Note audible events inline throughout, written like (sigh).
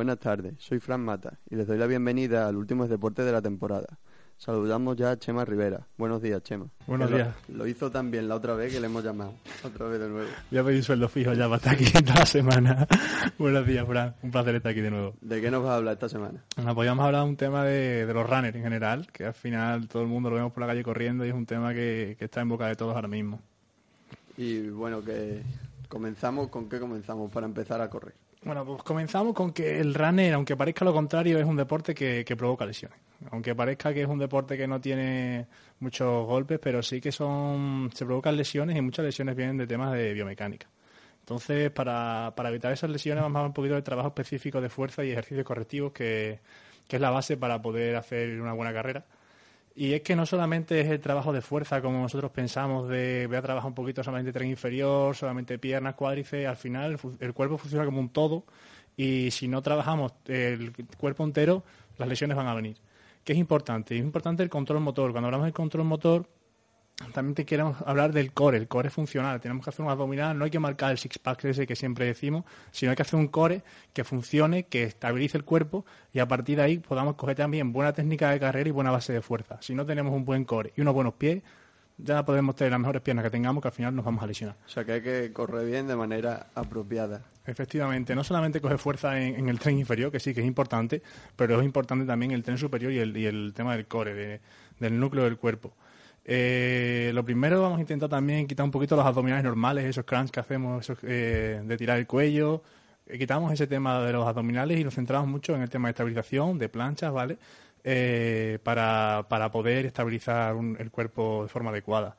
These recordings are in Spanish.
Buenas tardes, soy Fran Mata y les doy la bienvenida al último deporte de la temporada. Saludamos ya a Chema Rivera. Buenos días, Chema. Buenos Que días. Lo, lo hizo tan bien la otra vez que le hemos llamado. Otra vez de nuevo. Voy a pedir sueldo fijo ya para estar aquí (laughs) toda la semana. Buenos días, Fran. Un placer estar aquí de nuevo. ¿De qué nos vas a hablar esta semana? Bueno, podríamos hablar de un tema de, de los runners en general, que al final todo el mundo lo vemos por la calle corriendo y es un tema que, que está en boca de todos ahora mismo. Y bueno, que comenzamos, ¿con qué comenzamos para empezar a correr? Bueno, pues comenzamos con que el runner, aunque parezca lo contrario, es un deporte que, que provoca lesiones. Aunque parezca que es un deporte que no tiene muchos golpes, pero sí que son se provocan lesiones y muchas lesiones vienen de temas de biomecánica. Entonces, para, para evitar esas lesiones, vamos a un poquito del trabajo específico de fuerza y ejercicios correctivos, que, que es la base para poder hacer una buena carrera. Y es que no solamente es el trabajo de fuerza como nosotros pensamos de voy a trabajar un poquito solamente tren inferior, solamente piernas, cuádriceps, al final el cuerpo funciona como un todo y si no trabajamos el cuerpo entero, las lesiones van a venir. ¿Qué es importante? Es importante el control motor. Cuando hablamos del control motor, también te queremos hablar del core, el core funcional. Tenemos que hacer un abdominal, no hay que marcar el six-pack ese que siempre decimos, sino hay que hacer un core que funcione, que estabilice el cuerpo y a partir de ahí podamos coger también buena técnica de carrera y buena base de fuerza. Si no tenemos un buen core y unos buenos pies, ya podemos tener las mejores piernas que tengamos que al final nos vamos a lesionar. O sea, que hay que correr bien de manera apropiada. Efectivamente, no solamente coger fuerza en, en el tren inferior, que sí que es importante, pero es importante también el tren superior y el, y el tema del core, de- del núcleo del cuerpo. Eh, lo primero vamos a intentar también quitar un poquito los abdominales normales, esos crunch que hacemos, esos, eh, de tirar el cuello. Eh, quitamos ese tema de los abdominales y nos centramos mucho en el tema de estabilización, de planchas, ¿vale? Eh, para, para poder estabilizar un- el cuerpo de forma adecuada.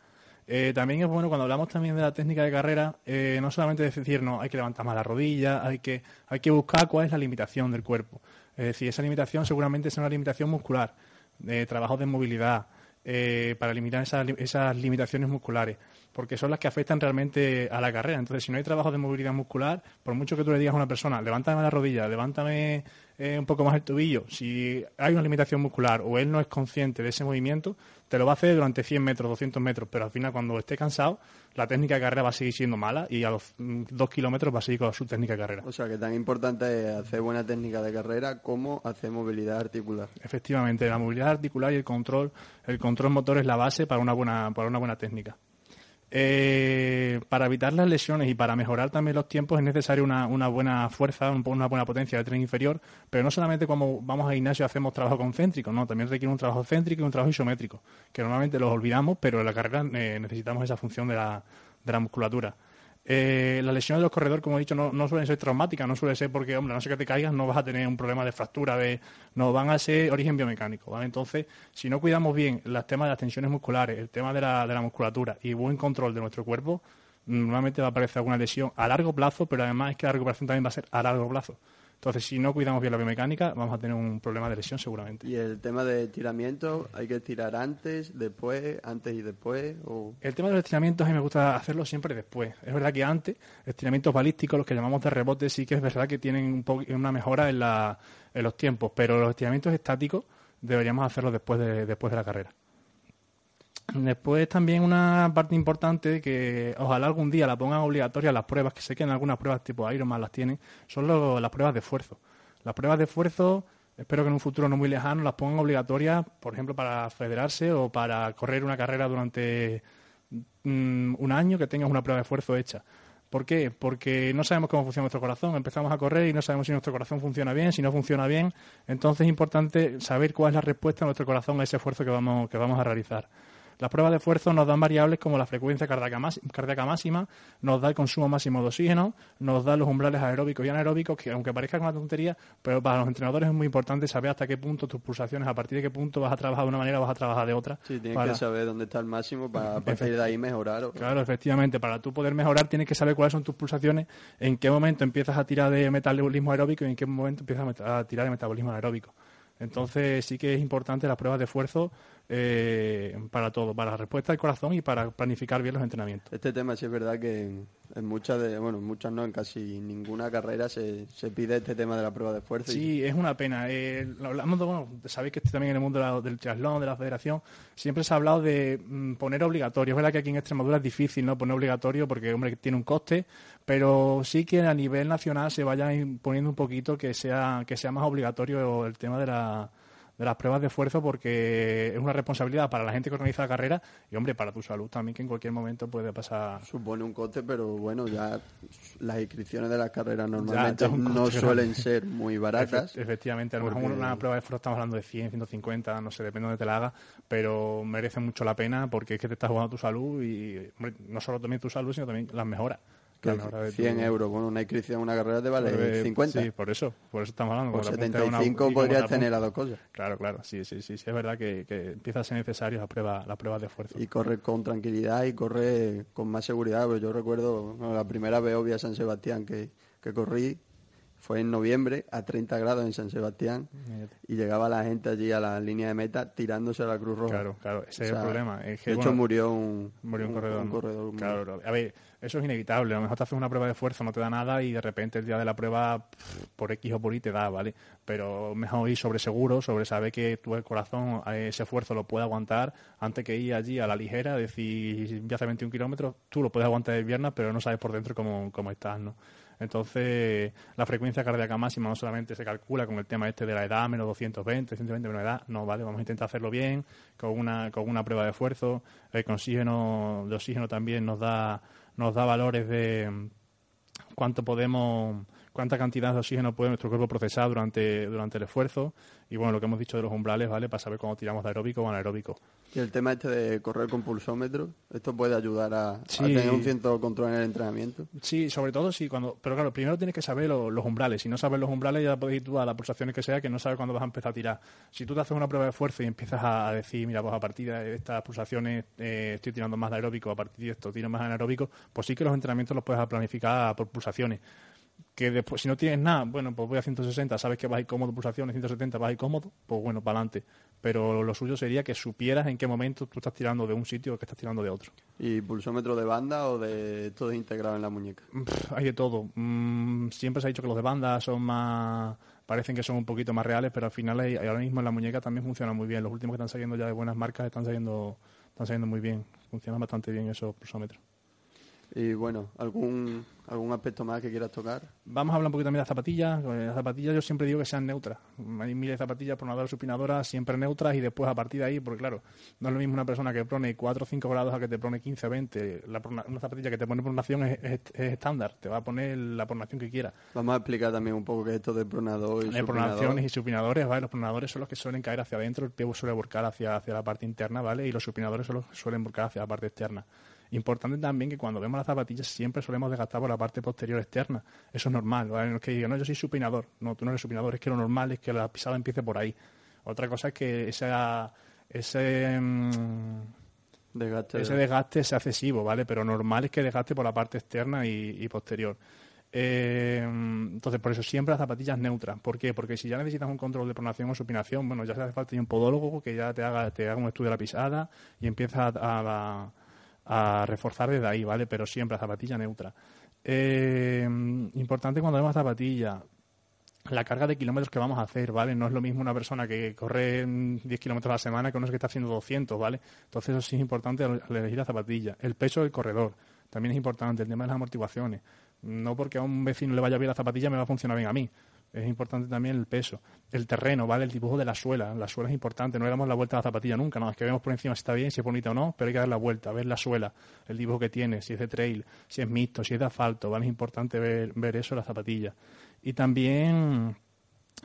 Eh, también es bueno cuando hablamos también de la técnica de carrera, no solamente decir, no, hay que levantar más la rodilla, hay que, hay que buscar cuál es la limitación del cuerpo. Es decir, esa limitación seguramente es una limitación muscular, de trabajo de movilidad, eh, para eliminar esas, li- esas limitaciones musculares, porque son las que afectan realmente a la carrera. Entonces, si no hay trabajo de movilidad muscular, por mucho que tú le digas a una persona, levántame la rodilla, levántame eh, un poco más el tobillo, si hay una limitación muscular o él no es consciente de ese movimiento, te lo va a hacer durante 100 metros, 200 metros, pero al final cuando esté cansado, la técnica de carrera va a seguir siendo mala y a los mm, dos kilómetros va a seguir con su técnica de carrera. O sea, que tan importante es hacer buena técnica de carrera como hacer movilidad articular. Efectivamente, la movilidad articular y el control, el control motor es la base para una buena, para una buena técnica. Eh, para evitar las lesiones y para mejorar también los tiempos es necesaria una, buena fuerza, un- una buena potencia de tren inferior, pero no solamente cuando vamos al gimnasio hacemos trabajo concéntrico, no, también requiere un trabajo céntrico y un trabajo isométrico, que normalmente los olvidamos, pero en la carrera eh, necesitamos esa función de la, de la musculatura. Eh, las lesiones de los corredores, como he dicho, no, suelen ser traumáticas, no suele ser porque, hombre, no sé que te caigas, no vas a tener un problema de fractura, de, no van a ser origen biomecánico, ¿vale? Entonces, si no cuidamos bien los temas de las tensiones musculares, el tema de la, de la musculatura y buen control de nuestro cuerpo, normalmente va a aparecer alguna lesión a largo plazo, pero además es que la recuperación también va a ser a largo plazo. Entonces, si no cuidamos bien la biomecánica, vamos a tener un problema de lesión seguramente. Y el tema de estiramiento, hay que estirar antes, después, antes y después. O... El tema de los estiramientos a mí me gusta hacerlo siempre después. Es verdad que antes, estiramientos balísticos, los que llamamos de rebote, sí que es verdad que tienen un poco, una mejora en, la, en los tiempos, pero los estiramientos estáticos deberíamos hacerlos después de, después de la carrera. Después también una parte importante que ojalá algún día la pongan obligatoria las pruebas, que sé que en algunas pruebas tipo Ironman las tienen, son lo- las pruebas de esfuerzo. Las pruebas de esfuerzo, espero que en un futuro no muy lejano las pongan obligatorias, por ejemplo, para federarse o para correr una carrera durante mm, un año, que tengas una prueba de esfuerzo hecha. ¿Por qué? Porque no sabemos cómo funciona nuestro corazón. Empezamos a correr y no sabemos si nuestro corazón funciona bien, si no funciona bien. Entonces es importante saber cuál es la respuesta de nuestro corazón a ese esfuerzo que vamos, que vamos a realizar. Las pruebas de esfuerzo nos dan variables como la frecuencia cardíaca, máxima, nos da el consumo máximo de oxígeno, nos da los umbrales aeróbicos y anaeróbicos, que aunque parezca una tontería, pero para los entrenadores es muy importante saber hasta qué punto tus pulsaciones, a partir de qué punto vas a trabajar de una manera o vas a trabajar de otra. Sí, tienes que saber dónde está el máximo para a partir de ahí mejorar. Claro, efectivamente, para tú poder mejorar tienes que saber cuáles son tus pulsaciones, en qué momento empiezas a tirar de metabolismo aeróbico y en qué momento empiezas a tirar de metabolismo anaeróbico. Entonces sí que es importante las pruebas de esfuerzo eh, para todo, para la respuesta del corazón y para planificar bien los entrenamientos. Este tema sí es verdad que en, muchas de, bueno, en muchas no, en casi ninguna carrera se, se pide este tema de la prueba de esfuerzo. Sí, es una pena. Eh, hablamos bueno, sabéis que también en el mundo del triatlón, de la federación, siempre se ha hablado de mm, poner obligatorio. Es verdad que aquí en Extremadura es difícil no poner obligatorio porque, hombre, tiene un coste, pero sí que a nivel nacional se vaya imponiendo un poquito que sea, que sea más obligatorio el tema de la de las pruebas de esfuerzo porque es una responsabilidad para la gente que organiza la carrera y, hombre, para tu salud también, que en cualquier momento puede pasar. Supone un coste, pero bueno, ya las inscripciones de las carreras normalmente no suelen ser muy baratas. efectivamente, a lo mejor una prueba de esfuerzo estamos hablando de 100, 150, no sé, depende de dónde te la haga, pero merece mucho la pena porque es que te estás jugando tu salud y, no solo también tu salud, sino también las mejoras. 100 euros con una inscripción una carrera te vale 50. Sí, por eso, por eso estamos hablando. Por 75 podrías tener las dos cosas. Claro, claro, sí, sí, sí, sí es verdad que, que empieza a ser necesario la prueba, la prueba de esfuerzo. Y corre con tranquilidad y corre con más seguridad. Pues yo recuerdo la primera vez obvia San Sebastián que, que corrí, fue en noviembre a 30 grados en San Sebastián y llegaba la gente allí a la línea de meta tirándose a la Cruz Roja. Claro, claro, ese es el problema. de hecho murió un, murió un, corredor. claro, a ver, eso es inevitable. A lo mejor te haces una prueba de esfuerzo, no te da nada y de repente el día de la prueba, por X o por Y te da, ¿vale? Pero mejor ir sobre seguro, sobre saber que tu corazón eh, ese esfuerzo lo puede aguantar antes que ir allí a la ligera, decir, ya hace 21 kilómetros, tú lo puedes aguantar el viernes, pero no sabes por dentro cómo, cómo estás, ¿no? Entonces, la frecuencia cardíaca máxima no solamente se calcula con el tema este de la edad, menos 220, 120 menos edad, no, vale, vamos a intentar hacerlo bien, con una, con una prueba de esfuerzo, el oxígeno, de oxígeno también nos da nos da valores de cuánto podemos cuánta cantidad de oxígeno puede nuestro cuerpo procesar durante, durante el esfuerzo y bueno, lo que hemos dicho de los umbrales, ¿vale? Para saber cómo tiramos de aeróbico o anaeróbico. Y el tema este de correr con pulsómetro, ¿esto puede ayudar a, tener un cierto control en el entrenamiento? Sí, sobre todo sí, cuando... Pero claro, primero tienes que saber los umbrales. Si no sabes los umbrales ya puedes ir tú a las pulsaciones que sea, que no sabes cuándo vas a empezar a tirar. Si tú te haces una prueba de esfuerzo y empiezas a decir, mira, pues a partir de estas pulsaciones eh, estoy tirando más de aeróbico, a partir de esto tiro más anaeróbico, pues sí que los entrenamientos los puedes planificar por pulsaciones que después, si no tienes nada, bueno, pues voy a 160, sabes que vas a ir cómodo, pulsaciones, 170 vas a ir cómodo, pues bueno, para adelante. Pero lo suyo sería que supieras en qué momento tú estás tirando de un sitio o que estás tirando de otro. ¿Y pulsómetro de banda o de todo integrado en la muñeca? hay de todo. Mm, siempre se ha dicho que los de banda son más parecen que son un poquito más reales, pero al final ahora mismo en la muñeca también funciona muy bien. Los últimos que están saliendo ya de buenas marcas están saliendo, están saliendo muy bien. Funcionan bastante bien esos pulsómetros. Y bueno, ¿algún, algún aspecto más que quieras tocar? Vamos a hablar un poquito también de las zapatillas. Las zapatillas yo siempre digo que sean neutras. Hay miles de zapatillas pronadoras, supinadoras, siempre neutras y después a partir de ahí, porque claro, no es lo mismo una persona que prone 4 o 5 grados a que te prone 15 o 20. La una zapatilla que te pone pronación es, es, estándar, te va a poner la pronación que quiera. Vamos a explicar también un poco qué es esto de pronador y de pronaciones y supinadores, ¿vale? Los pronadores son los que suelen caer hacia adentro, el pie suele volcar hacia, hacia la parte interna, ¿vale? Y los supinadores son los que suelen volcar hacia la parte externa. Importante también que cuando vemos las zapatillas siempre solemos desgastar por la parte posterior externa. Eso es normal. No es que digan, no, yo soy supinador. No, tú no eres supinador. Es que lo normal es que la pisada empiece por ahí. Otra cosa es que esa, ese, mm, desgaste, ese desgaste sea excesivo, ¿vale? Pero normal es que desgaste por la parte externa y, posterior. Eh, entonces, por eso siempre las zapatillas neutras. ¿Por qué? Porque si ya necesitas un control de pronación o supinación, bueno, ya se hace falta un podólogo que ya te haga, te haga un estudio de la pisada y empieza a, a reforzar desde ahí, ¿vale? Pero siempre a zapatilla neutra. Eh, importante cuando vemos zapatilla, la carga de kilómetros que vamos a hacer, ¿vale? No es lo mismo una persona que corre 10 kilómetros a la semana que uno que está haciendo 200, ¿vale? Entonces eso sí es importante al elegir la zapatilla. El peso del corredor también es importante, el tema de las amortiguaciones. No porque a un vecino le vaya bien la zapatilla me va a funcionar bien a mí es importante también el peso, el terreno, ¿vale? El dibujo de la suela. La suela es importante, no le damos la vuelta a la zapatilla nunca, no, es que vemos por encima si está bien, si es bonita o no, pero hay que dar la vuelta, ver la suela, el dibujo que tiene, si es de trail, si es mixto, si es de asfalto, ¿vale? Es importante ver, ver eso en la zapatilla. Y también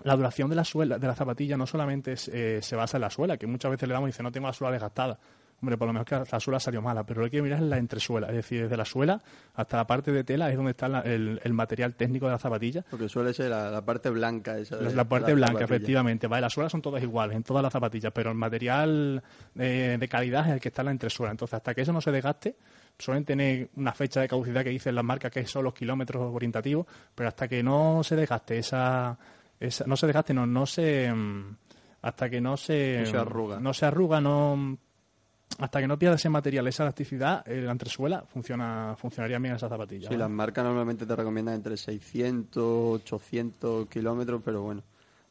la duración de la suela, de la zapatilla no solamente eh, se basa en la suela, que muchas veces le damos y dice no tengo la suela desgastada. Hombre, por lo menos que la suela salió mala, pero lo que hay que mirar es la entresuela, es decir, desde la suela hasta la parte de tela es donde está el, material técnico de la zapatilla. Porque suele ser la, parte blanca esa. la, parte blanca, efectivamente. Vale, las suelas son todas iguales en todas las zapatillas, pero el material de, de calidad es el que está en la entresuela. Entonces, hasta que eso no se desgaste, suelen tener una fecha de caducidad que dicen las marcas que son los kilómetros orientativos, pero hasta que no se desgaste esa, esa no se desgaste, no, no se mm, hasta que no se, no se arruga, no se arruga, no hasta que no pierda ese material, esa elasticidad, la entresuela funciona, funcionaría bien esa zapatilla. Sí, las marcas normalmente te recomiendan entre 600, 800 kilómetros, pero bueno,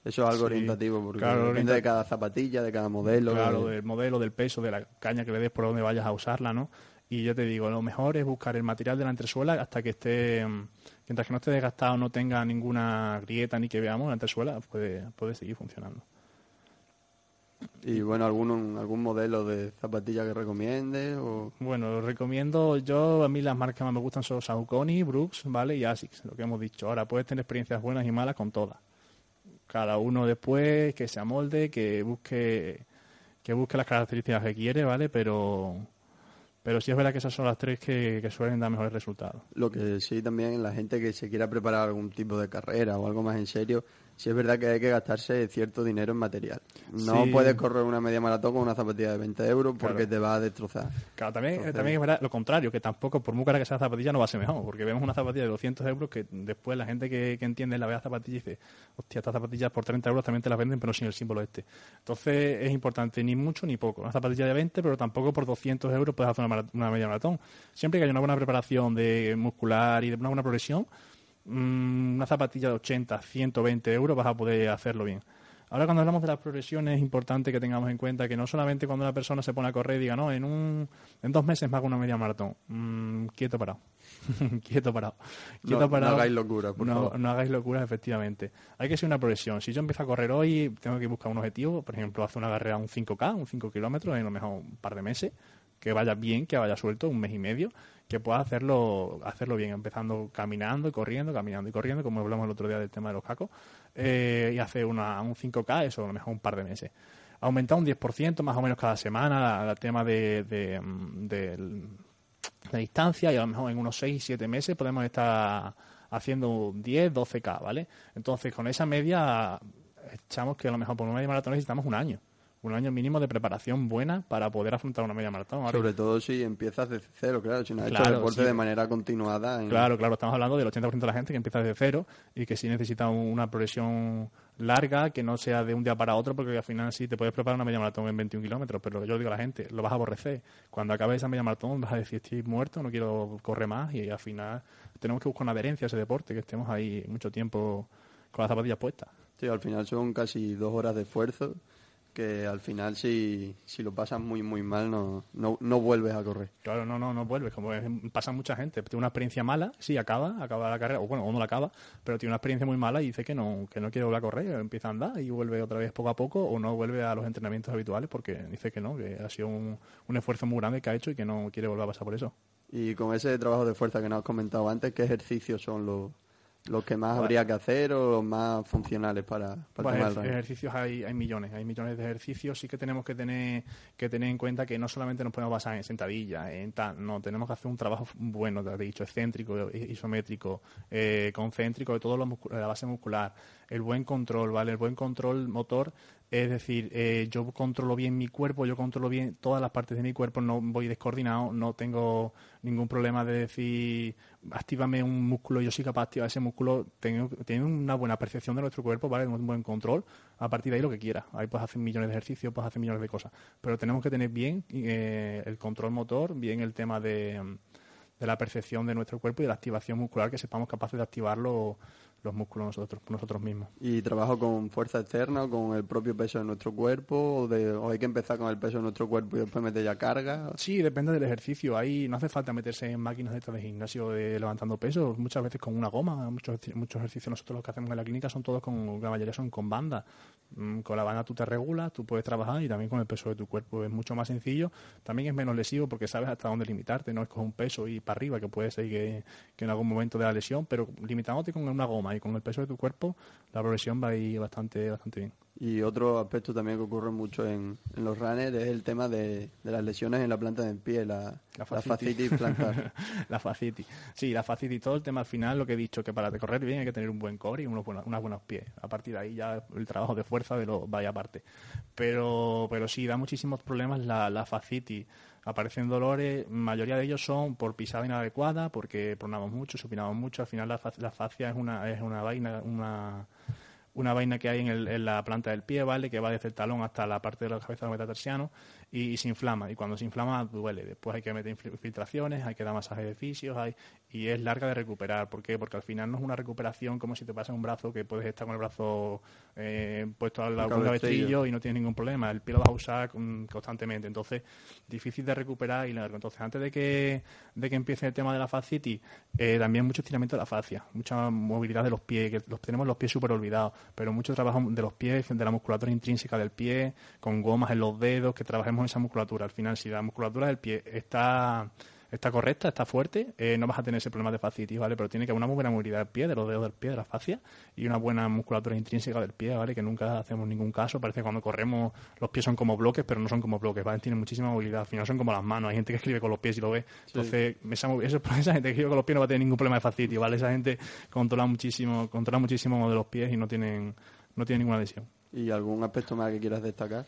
eso es algo orientativo, porque depende de cada zapatilla, de cada modelo. Claro, del modelo, del peso, de la caña que le des por donde vayas a usarla, ¿no? Y yo te digo, lo mejor es buscar el material de la entresuela hasta que esté, mm, mientras que no esté desgastado, no tenga ninguna grieta ni que veamos la entresuela, puede, puede seguir funcionando. ¿Y bueno, algún, algún modelo de zapatilla que recomiende? O... Bueno, recomiendo yo, a mí las marcas que más me gustan son Saucony, Brooks, ¿vale? Y Asics, lo que hemos dicho. Ahora, puedes tener experiencias buenas y malas con todas. Cada uno después que se amolde, que busque, que busque las características que quiere, ¿vale? Pero pero sí es verdad que esas son las tres que, que, suelen dar mejores resultados. Lo que sí también la gente que se quiera preparar algún tipo de carrera o algo más en serio, sí es verdad que hay que gastarse cierto dinero en material. No puedes correr una media maratón con una zapatilla de 20 euros porque te va a destrozar. Claro, también, también es verdad lo contrario, que tampoco, por muy cara que sea la zapatilla, no va a ser mejor, porque vemos una zapatilla de 200 euros que después la gente que, que entiende la vea zapatilla y dice, hostia, estas zapatillas por 30 euros también te las venden, pero sin el símbolo este. Entonces es importante ni mucho ni poco. Una zapatilla de 20, pero tampoco por 200 euros puedes hacer una, una media maratón. Siempre que haya una buena preparación de muscular y de una buena progresión, una zapatilla de 80, 120 euros vas a poder hacerlo bien. Ahora cuando hablamos de las progresiones es importante que tengamos en cuenta que no solamente cuando una persona se pone a correr diga, no, en, un, en dos meses me hago una media maratón. Mm, quieto parado. (laughs) quieto parado. Quieto no, parado. No hagáis locura, por no, No hagáis locura, efectivamente. Hay que ser una progresión. Si yo empiezo a correr hoy, tengo que buscar un objetivo. Por ejemplo, hacer una carrera un 5K, un 5 kilómetros, en lo mejor un par de meses. Que vaya bien, que vaya suelto, un mes y medio que pueda hacerlo, hacerlo bien, empezando caminando y corriendo, caminando y corriendo, como hablamos el otro día del tema de los cacos, eh, y hacer una, un 5K, eso a lo mejor un par de meses. Aumentar un 10% más o menos cada semana el tema de, de, de, distancia y a lo mejor en unos 6, 7 meses podemos estar haciendo 10, 12K, ¿vale? Entonces con esa media echamos que a lo mejor por una media maratón necesitamos un año un año mínimo de preparación buena para poder afrontar una media maratón. Sobre todo si empiezas desde cero, claro, si no has hecho deporte de manera continuada. Claro, claro, estamos hablando del 80% de la gente que empieza desde cero y que sí necesita una progresión larga, que no sea de un día para otro, porque al final sí te puedes preparar una media maratón en 21 kilómetros, pero yo digo a la gente, lo vas a aborrecer. Cuando acabe esa media maratón vas a decir, estoy muerto, no quiero correr más y al final tenemos que buscar una adherencia a ese deporte, que estemos ahí mucho tiempo con las zapatillas puestas. Sí, al final son casi dos horas de esfuerzo que al final si, si lo pasas muy muy mal no, no, no vuelves a correr. Claro, no, no, no vuelves, como pasa mucha gente, tiene una experiencia mala, sí, acaba, acaba la carrera, o bueno, o no la acaba, pero tiene una experiencia muy mala y dice que no, que no quiere volver a correr, empieza a andar y vuelve otra vez poco a poco, o no vuelve a los entrenamientos habituales porque dice que no, que ha sido un, un esfuerzo muy grande que ha hecho y que no quiere volver a pasar por eso. Y con ese trabajo de fuerza que nos has comentado antes, ¿qué ejercicios son los, los que más habría que hacer o los más funcionales para, para ejercicios hay, hay millones hay millones de ejercicios. Sí que tenemos que tener que tener en cuenta que no solamente nos podemos basar en sentadillas en tal no tenemos que hacer un trabajo bueno te he dicho excéntrico isométrico eh, concéntrico de todo lo la base muscular el buen control vale el buen control motor es decir, eh, yo controlo bien mi cuerpo, yo controlo bien todas las partes de mi cuerpo, no voy descoordinado, no tengo ningún problema de decir, actívame un músculo, yo soy capaz de activar ese músculo, tengo, tengo una buena percepción de nuestro cuerpo, ¿vale? Un buen control, a partir de ahí lo que quiera. Ahí puedes hacer millones de ejercicios, puedes hacer millones de cosas. Pero tenemos que tener bien eh, el control motor, bien el tema de, de la percepción de nuestro cuerpo y de la activación muscular, que sepamos capaces de activarlo los músculos nosotros, nosotros mismos. ¿Y trabajo con fuerza externa o con el propio peso de nuestro cuerpo? ¿O, de, hay que empezar con el peso de nuestro cuerpo y después meter ya carga? Sí, depende del ejercicio. Ahí no hace falta meterse en máquinas de, de gimnasio de levantando pesos, muchas veces con una goma. Muchos, muchos ejercicios nosotros los que hacemos en la clínica son todos con, la mayoría son con banda. Mm, con la banda tú te regulas, tú puedes trabajar y también con el peso de tu cuerpo es mucho más sencillo. También es menos lesivo porque sabes hasta dónde limitarte, no es con un peso y para arriba que puede ser que, que en algún momento de la lesión, pero limitándote con una goma y con el peso de tu cuerpo la progresión va a ir bastante, bastante bien. Y otro aspecto también que ocurre mucho en, en los runners es el tema de, de, las lesiones en la planta del pie, la, la fascitis, plantar. (laughs) la fascitis. Sí, la fascitis, todo el tema al final, lo que he dicho, que para correr bien hay que tener un buen core y unos buenos, unos buenos pies. A partir de ahí ya el trabajo de fuerza de lo vaya aparte. Pero, pero sí, da muchísimos problemas la, la fascitis. Aparecen dolores, mayoría de ellos son por pisada inadecuada, porque pronamos mucho, supinamos mucho. Al final la, la fascia es una, es una vaina, una una vaina que hay en, el, en, la planta del pie, ¿vale? Que va desde el talón hasta la parte de la cabeza del metatarsiano y, se inflama. Y cuando se inflama, duele. Después hay que meter infiltraciones, hay que dar masajes de fisios, hay, y es larga de recuperar. ¿Por qué? Porque al final no es una recuperación como si te pasa un brazo que puedes estar con el brazo eh, puesto al lado cabestrillo y no tienes ningún problema. El pie lo vas a usar constantemente. Entonces, difícil de recuperar y largo. Entonces, antes de que, de que empiece el tema de la fascitis, eh, también mucho estiramiento de la fascia, mucha movilidad de los pies, que los, tenemos los pies súper olvidados pero mucho trabajo de los pies, de la musculatura intrínseca del pie, con gomas en los dedos, que trabajemos esa musculatura. Al final, si la musculatura del pie está está correcta, está fuerte, eh, no vas a tener ese problema de fascitis, ¿vale? Pero tiene que haber una muy buena movilidad del pie, de los dedos del pie, de la fascia, y una buena musculatura intrínseca del pie, ¿vale? Que nunca hacemos ningún caso. Parece que cuando corremos los pies son como bloques, pero no son como bloques, ¿vale? Tienen muchísima movilidad. Al final son como las manos. Hay gente que escribe con los pies y lo ve. Entonces, esa, (laughs) esa gente que escribe con los pies no va a tener ningún problema de fascitis, ¿vale? Esa gente controla muchísimo, controla muchísimo de los pies y no tienen, no tienen ninguna lesión. ¿Y algún aspecto más que quieras destacar?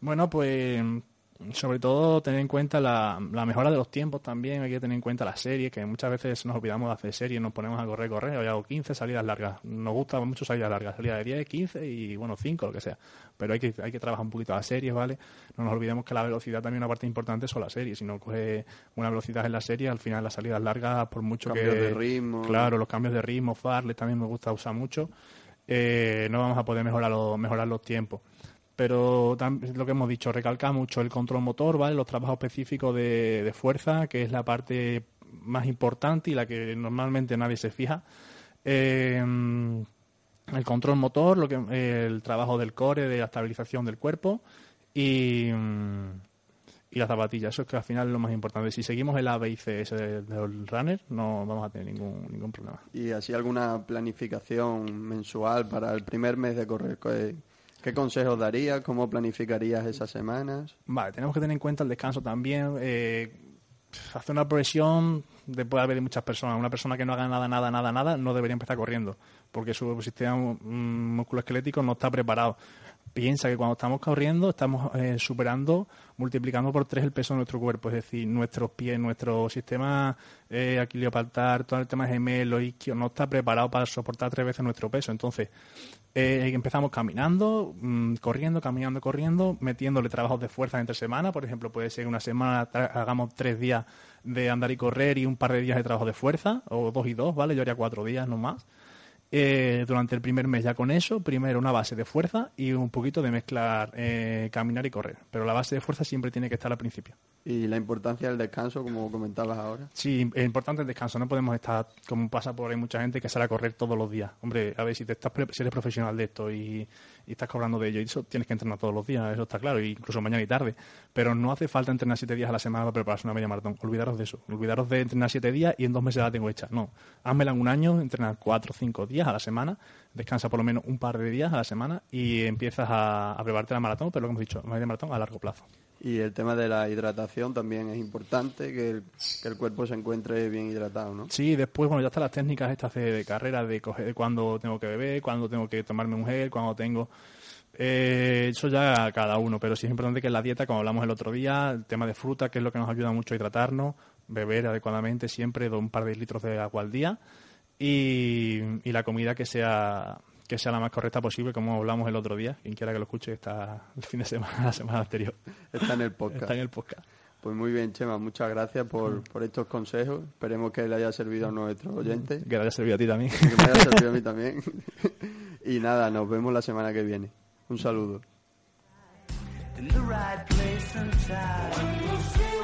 Bueno, pues sobre todo tener en cuenta la, la, mejora de los tiempos también, hay que tener en cuenta las series, que muchas veces nos olvidamos de hacer series, nos ponemos a correr, correr, hoy hago 15 salidas largas, nos gusta mucho salidas largas, salidas de 10, 15 y bueno, 5, lo que sea, pero hay que, hay que trabajar un poquito las series, ¿vale? No nos olvidemos que la velocidad también una parte importante son las series, si no coge una velocidad en la serie, al final las salidas largas, por mucho cambios que... de ritmo. Claro, los cambios de ritmo, farles también me gusta usar mucho, eh, no vamos a poder mejorar, los, mejorar los tiempos pero lo que hemos dicho, recalca mucho el control motor, ¿vale? Los trabajos específicos de, de, fuerza, que es la parte más importante y la que normalmente nadie se fija. Eh, el control motor, lo que, el trabajo del core, de la estabilización del cuerpo y, y la zapatilla. Eso es que al final es lo más importante. Si seguimos el A, B y C ese del runner, no vamos a tener ningún, ningún problema. ¿Y así alguna planificación mensual para el primer mes de correr? ¿Qué consejos darías? ¿Cómo planificarías esas semanas? Vale, tenemos que tener en cuenta el descanso también. Eh, hacer una progresión haber de muchas personas. Una persona que no haga nada, nada, nada, nada, no debería empezar corriendo, porque su sistema musculoesquelético no está preparado. Piensa que cuando estamos corriendo estamos eh, superando, multiplicando por tres el peso de nuestro cuerpo, es decir, nuestros pies, nuestro sistema eh, todo el tema gemelo, isquio, no está preparado para soportar tres veces nuestro peso. Entonces, eh, empezamos caminando, mmm, corriendo, caminando, corriendo, metiéndole trabajos de fuerza entre semana. Por ejemplo, puede ser una semana hagamos tres días de andar y correr y un par de días de trabajo de fuerza, o dos y dos, ¿vale? Yo haría cuatro días no más eh, durante el primer mes ya con eso, primero una base de fuerza y un poquito de mezclar eh, caminar y correr. Pero la base de fuerza siempre tiene que estar al principio. ¿Y la importancia del descanso, como comentabas ahora? Sí, es importante el descanso. No podemos estar, como pasa por ahí mucha gente, que sale a correr todos los días. Hombre, a ver, si, te estás, si eres profesional de esto y, y estás cobrando de ello, y eso tienes que entrenar todos los días, eso está claro, incluso mañana y tarde. Pero no hace falta entrenar siete días a la semana para prepararse una media maratón. Olvidaros de eso. Olvidaros de entrenar siete días y en dos meses la tengo hecha. No, házmela en un año, entrenar cuatro o cinco días a la semana, descansa por lo menos un par de días a la semana y empiezas a, a prepararte la maratón, pero lo que hemos dicho, media maratón a largo plazo. Y el tema de la hidratación también es importante, que el, que el cuerpo se encuentre bien hidratado, ¿no? Sí, después, bueno, ya están las técnicas estas de, de carrera, de coger cuándo tengo que beber, cuándo tengo que tomarme un gel, cuándo tengo... Eh, eso ya cada uno, pero sí es importante que en la dieta, como hablamos el otro día, el tema de fruta, que es lo que nos ayuda mucho a hidratarnos, beber adecuadamente siempre un par de litros de agua al día y, y la comida que sea que sea la más correcta posible, como hablamos el otro día. Quien quiera que lo escuche está el fin de semana, (laughs) la semana anterior. Está en el podcast. Está en el podcast. Pues muy bien, Chema, muchas gracias por, por estos consejos. Esperemos que le haya servido a nuestros oyentes. Que le haya servido a ti también. Que me haya servido a mí (laughs) también. (laughs) y nada, nos vemos la semana que viene. Un saludo. In the right place and time.